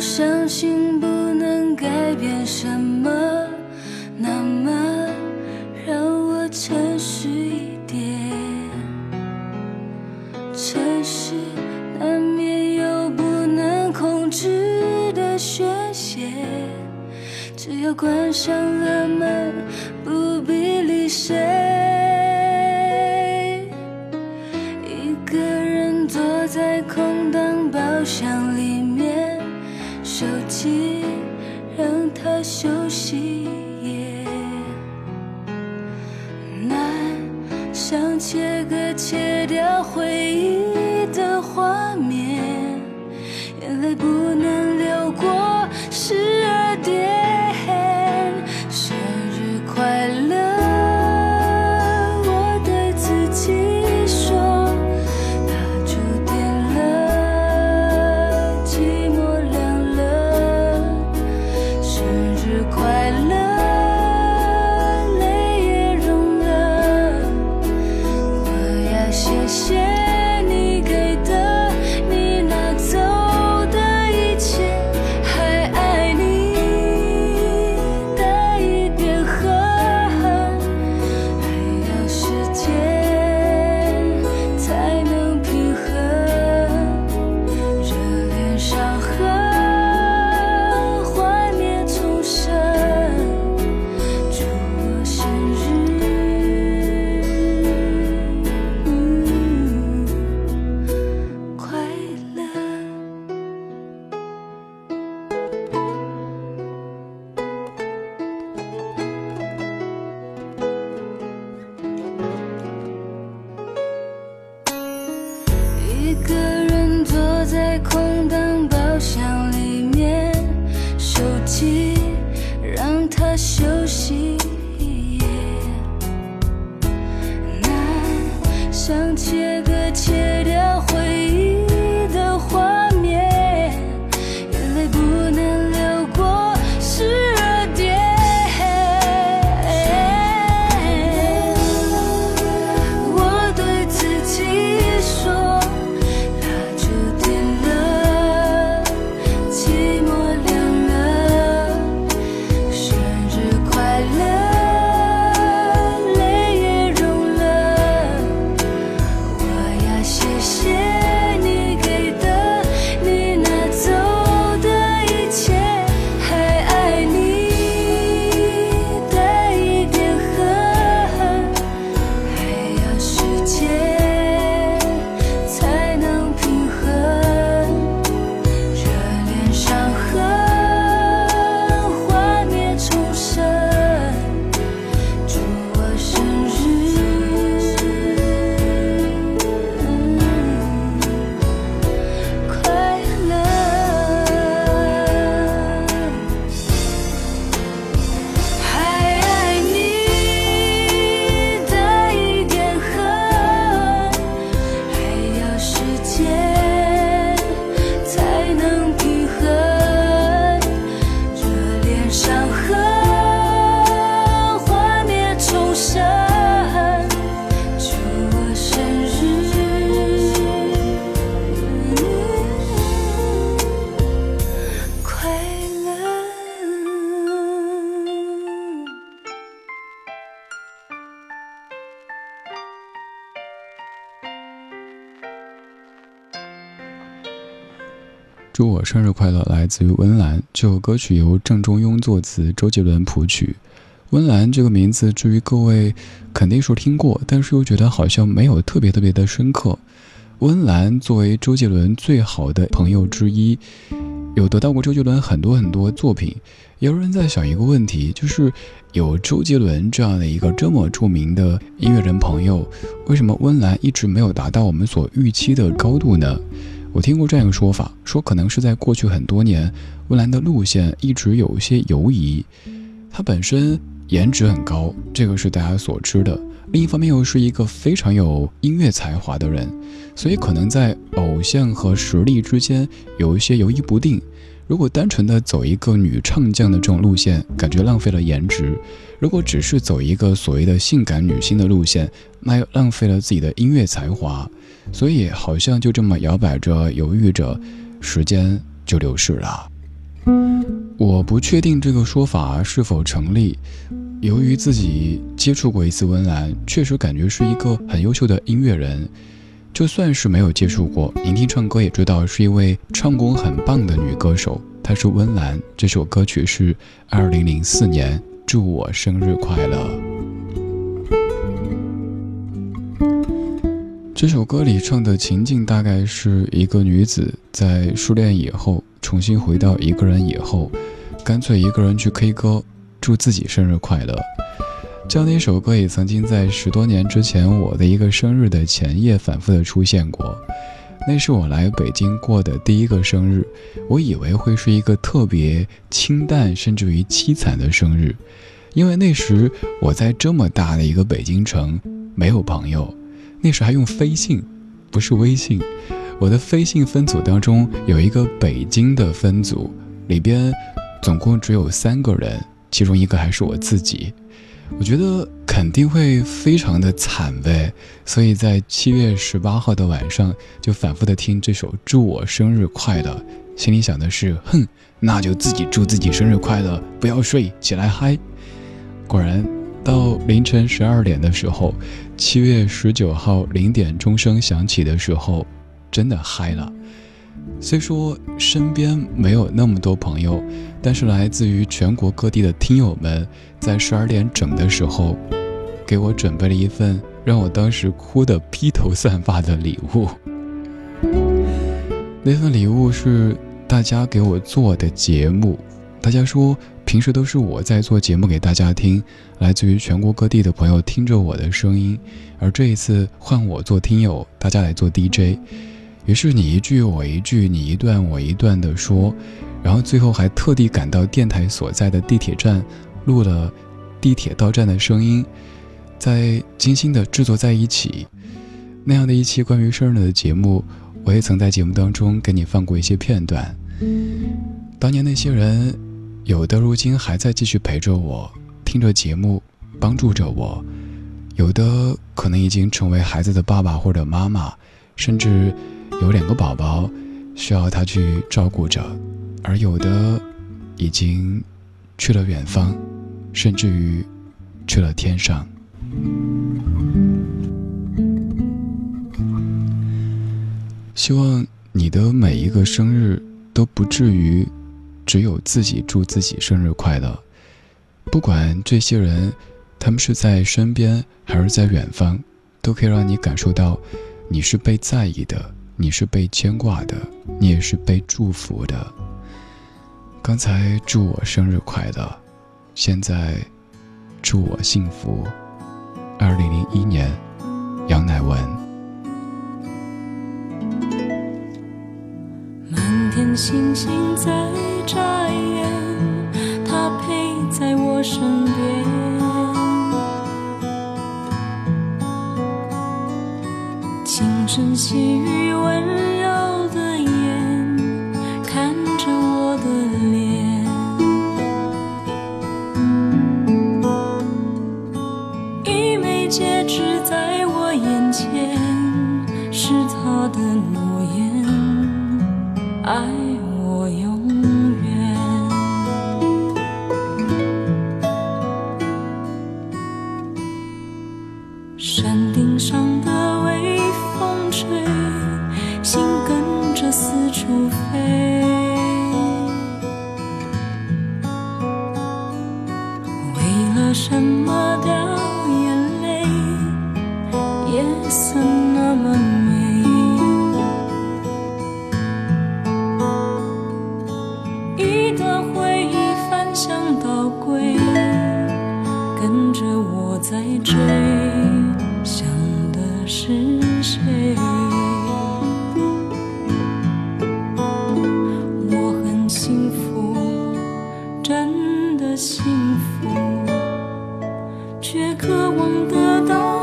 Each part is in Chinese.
相信不能改变什么，那么让我诚实一点。城市难免有不能控制的宣泄，只要关上了门，不必理谁。祝我生日快乐！来自于温岚，这首歌曲由郑中庸作词，周杰伦谱曲。温岚这个名字，至于各位肯定说听过，但是又觉得好像没有特别特别的深刻。温岚作为周杰伦最好的朋友之一，有得到过周杰伦很多很多作品，也有人在想一个问题，就是有周杰伦这样的一个这么著名的音乐人朋友，为什么温岚一直没有达到我们所预期的高度呢？我听过这样一个说法，说可能是在过去很多年，温岚的路线一直有一些犹疑。她本身颜值很高，这个是大家所知的。另一方面又是一个非常有音乐才华的人，所以可能在偶像和实力之间有一些犹豫不定。如果单纯的走一个女唱将的这种路线，感觉浪费了颜值；如果只是走一个所谓的性感女星的路线，那又浪费了自己的音乐才华。所以好像就这么摇摆着、犹豫着，时间就流逝了。我不确定这个说法是否成立。由于自己接触过一次温岚，确实感觉是一个很优秀的音乐人。就算是没有接触过，聆听唱歌也知道是一位唱功很棒的女歌手。她是温岚，这首歌曲是二零零四年《祝我生日快乐》。这首歌里唱的情境大概是一个女子在失恋以后，重新回到一个人以后，干脆一个人去 K 歌。祝自己生日快乐！这样的一首歌也曾经在十多年之前我的一个生日的前夜反复的出现过。那是我来北京过的第一个生日，我以为会是一个特别清淡甚至于凄惨的生日，因为那时我在这么大的一个北京城没有朋友，那时还用飞信，不是微信。我的飞信分组当中有一个北京的分组，里边总共只有三个人。其中一个还是我自己，我觉得肯定会非常的惨呗，所以在七月十八号的晚上就反复的听这首《祝我生日快乐》，心里想的是，哼，那就自己祝自己生日快乐，不要睡，起来嗨。果然，到凌晨十二点的时候，七月十九号零点钟声响起的时候，真的嗨了。虽说身边没有那么多朋友，但是来自于全国各地的听友们，在十二点整的时候，给我准备了一份让我当时哭得披头散发的礼物。那份礼物是大家给我做的节目，大家说平时都是我在做节目给大家听，来自于全国各地的朋友听着我的声音，而这一次换我做听友，大家来做 DJ。于是你一句我一句，你一段我一段的说，然后最后还特地赶到电台所在的地铁站，录了地铁到站的声音，在精心的制作在一起。那样的一期关于生日的节目，我也曾在节目当中给你放过一些片段。当年那些人，有的如今还在继续陪着我，听着节目，帮助着我；有的可能已经成为孩子的爸爸或者妈妈，甚至。有两个宝宝需要他去照顾着，而有的已经去了远方，甚至于去了天上。希望你的每一个生日都不至于只有自己祝自己生日快乐，不管这些人他们是在身边还是在远方，都可以让你感受到你是被在意的。你是被牵挂的，你也是被祝福的。刚才祝我生日快乐，现在祝我幸福。二零零一年，杨乃文。星星在眨眼，他陪在我身边。清晨细雨温柔的眼看着我的脸。一枚戒指在我眼前，是他的诺言。爱我有的幸福，却渴望得到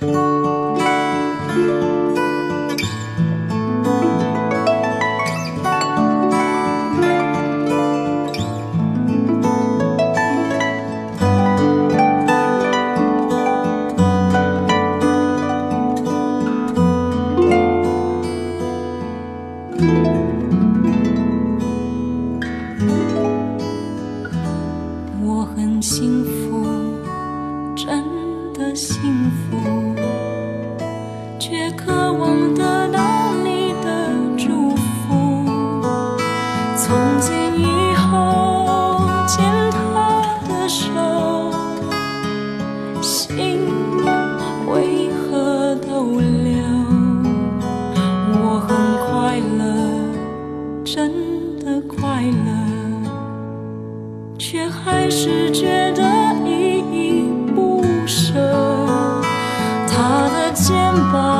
我真的快乐。却还是觉得依依不舍。他的肩膀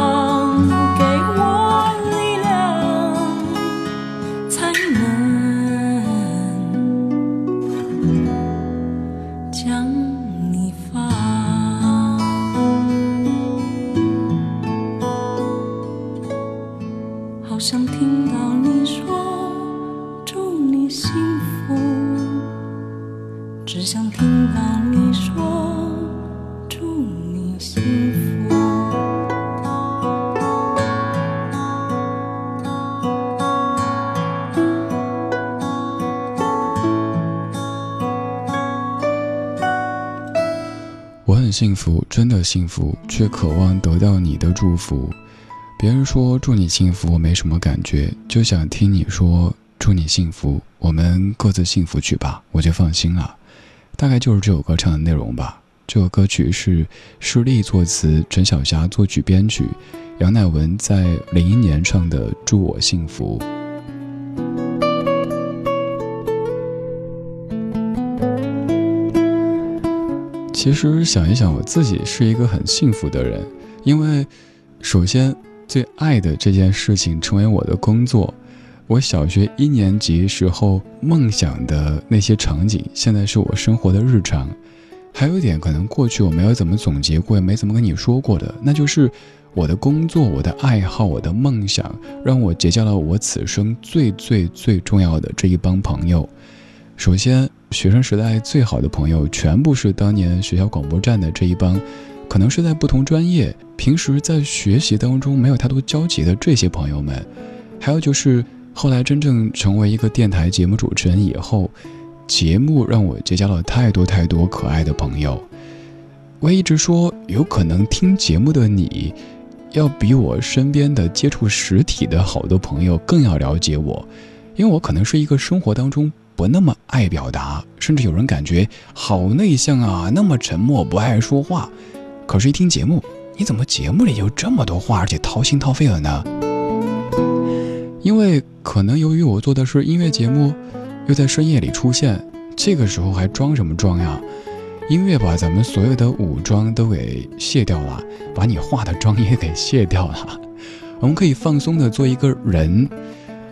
很幸福，真的幸福，却渴望得到你的祝福。别人说祝你幸福，我没什么感觉，就想听你说祝你幸福，我们各自幸福去吧，我就放心了。大概就是这首歌唱的内容吧。这首歌曲是施力作词，陈小霞作曲编曲，杨乃文在零一年唱的《祝我幸福》。其实想一想，我自己是一个很幸福的人，因为首先最爱的这件事情成为我的工作。我小学一年级时候梦想的那些场景，现在是我生活的日常。还有一点，可能过去我没有怎么总结过，也没怎么跟你说过的，那就是我的工作、我的爱好、我的梦想，让我结交了我此生最最最重要的这一帮朋友。首先，学生时代最好的朋友，全部是当年学校广播站的这一帮，可能是在不同专业，平时在学习当中没有太多交集的这些朋友们。还有就是后来真正成为一个电台节目主持人以后，节目让我结交了太多太多可爱的朋友。我一直说，有可能听节目的你，要比我身边的接触实体的好多朋友更要了解我，因为我可能是一个生活当中。不那么爱表达，甚至有人感觉好内向啊，那么沉默，不爱说话。可是，一听节目，你怎么节目里有这么多话，而且掏心掏肺了呢？因为可能由于我做的是音乐节目，又在深夜里出现，这个时候还装什么装呀？音乐把咱们所有的武装都给卸掉了，把你化的妆也给卸掉了。我们可以放松的做一个人，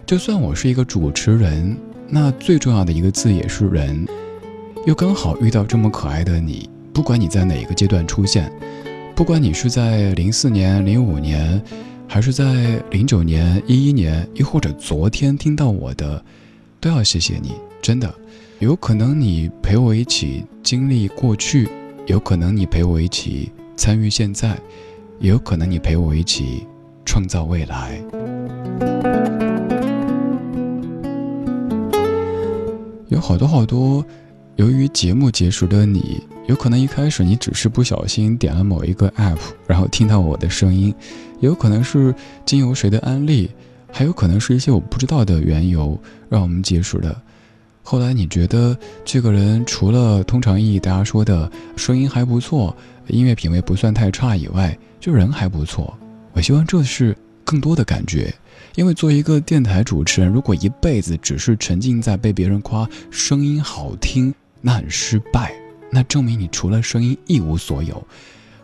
就算我是一个主持人。那最重要的一个字也是人，又刚好遇到这么可爱的你。不管你在哪个阶段出现，不管你是在零四年、零五年，还是在零九年、一一年，又或者昨天听到我的，都要谢谢你，真的。有可能你陪我一起经历过去，有可能你陪我一起参与现在，也有可能你陪我一起创造未来。有好多好多，由于节目结束的你，有可能一开始你只是不小心点了某一个 app，然后听到我的声音，也有可能是经由谁的安利，还有可能是一些我不知道的缘由让我们结束的。后来你觉得这个人除了通常意义大家说的声音还不错，音乐品味不算太差以外，就人还不错。我希望这是更多的感觉，因为做一个电台主持人，如果一辈子只是沉浸在被别人夸声音好听，那很失败，那证明你除了声音一无所有。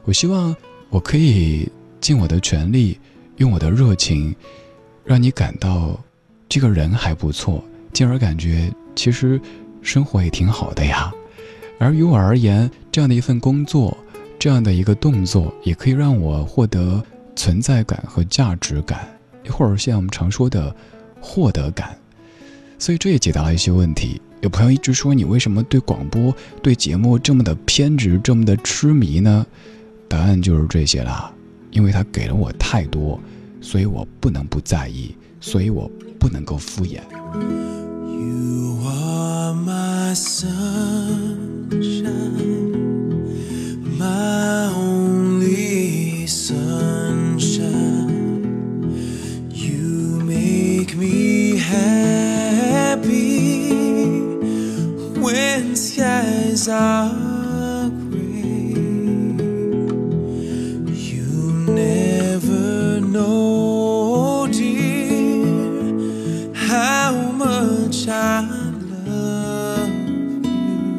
我希望我可以尽我的全力，用我的热情，让你感到这个人还不错，进而感觉。其实，生活也挺好的呀。而于我而言，这样的一份工作，这样的一个动作，也可以让我获得存在感和价值感，或者像我们常说的获得感。所以这也解答了一些问题。有朋友一直说你为什么对广播、对节目这么的偏执、这么的痴迷呢？答案就是这些啦。因为他给了我太多，所以我不能不在意，所以我不能够敷衍。my sunshine, mercies are great. You never know, dear, how much I love you.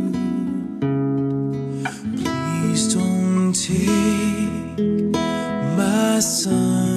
Please don't take my son.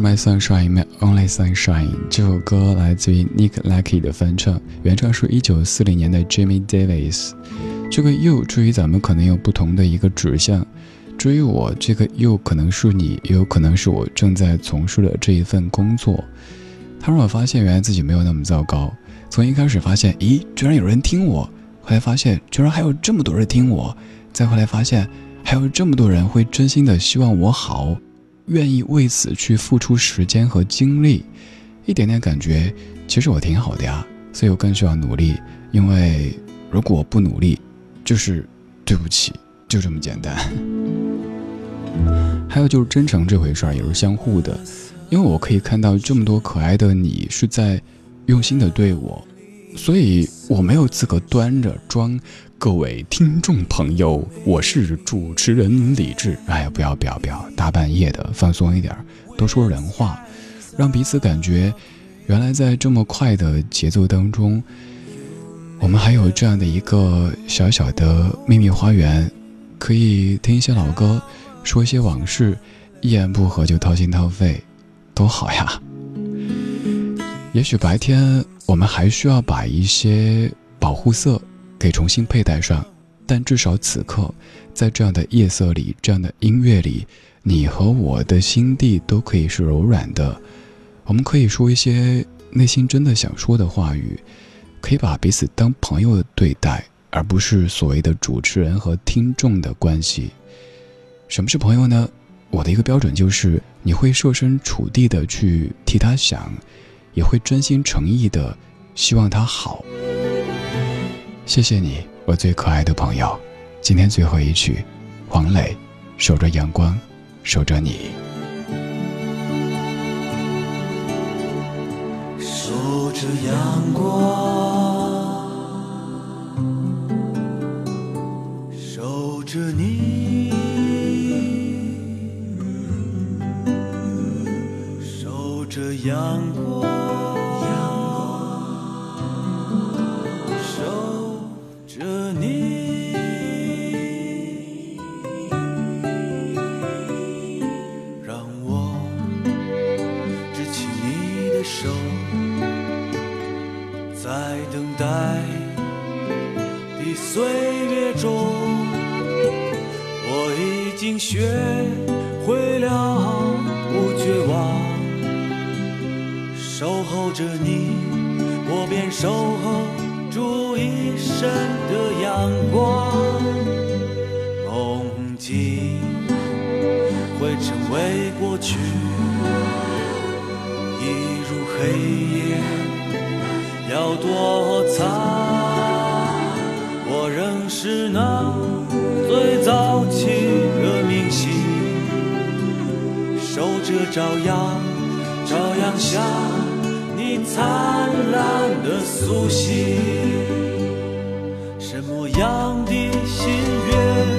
My Sunshine, My Only Sunshine 这首歌来自于 Nick Lackey 的翻唱，原唱是一九四零年的 Jimmy Davis。这个 you 至于咱们可能有不同的一个指向，至于我这个 you 可能是你，也有可能是我正在从事的这一份工作。他让我发现原来自己没有那么糟糕。从一开始发现，咦，居然有人听我，后来发现居然还有这么多人听我，再后来发现还有这么多人会真心的希望我好。愿意为此去付出时间和精力，一点点感觉，其实我挺好的呀，所以我更需要努力。因为如果不努力，就是对不起，就这么简单。还有就是真诚这回事儿也是相互的，因为我可以看到这么多可爱的你是在用心的对我，所以我没有资格端着装。各位听众朋友，我是主持人李志。哎呀，不要不要不要，大半夜的，放松一点，多说人话，让彼此感觉，原来在这么快的节奏当中，我们还有这样的一个小小的秘密花园，可以听一些老歌，说一些往事，一言不合就掏心掏肺，多好呀！也许白天我们还需要把一些保护色。给重新佩戴上，但至少此刻，在这样的夜色里，这样的音乐里，你和我的心地都可以是柔软的。我们可以说一些内心真的想说的话语，可以把彼此当朋友的对待，而不是所谓的主持人和听众的关系。什么是朋友呢？我的一个标准就是，你会设身处地的去替他想，也会真心诚意的希望他好。谢谢你，我最可爱的朋友。今天最后一曲，黄磊，守着阳光，守着你，守着阳光，守着你，守着阳光。着你，我便守候住一生的阳光，梦境会成为过去，一如黑夜。要躲藏，我仍是那最早起的明星，守着朝阳。灿烂的苏醒。什么样的心愿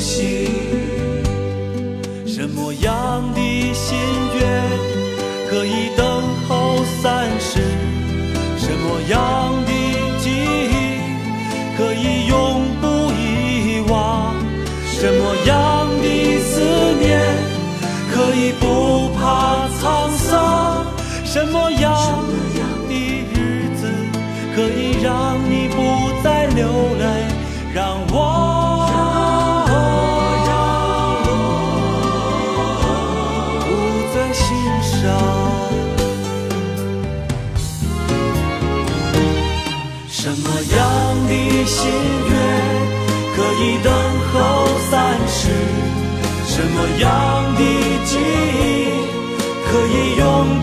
心，什么样的心愿可以等候三世？什么样的记忆可以永不遗忘？什么样的思念可以不怕沧桑？什么样的日子可以让你不再流浪？样的记忆可以永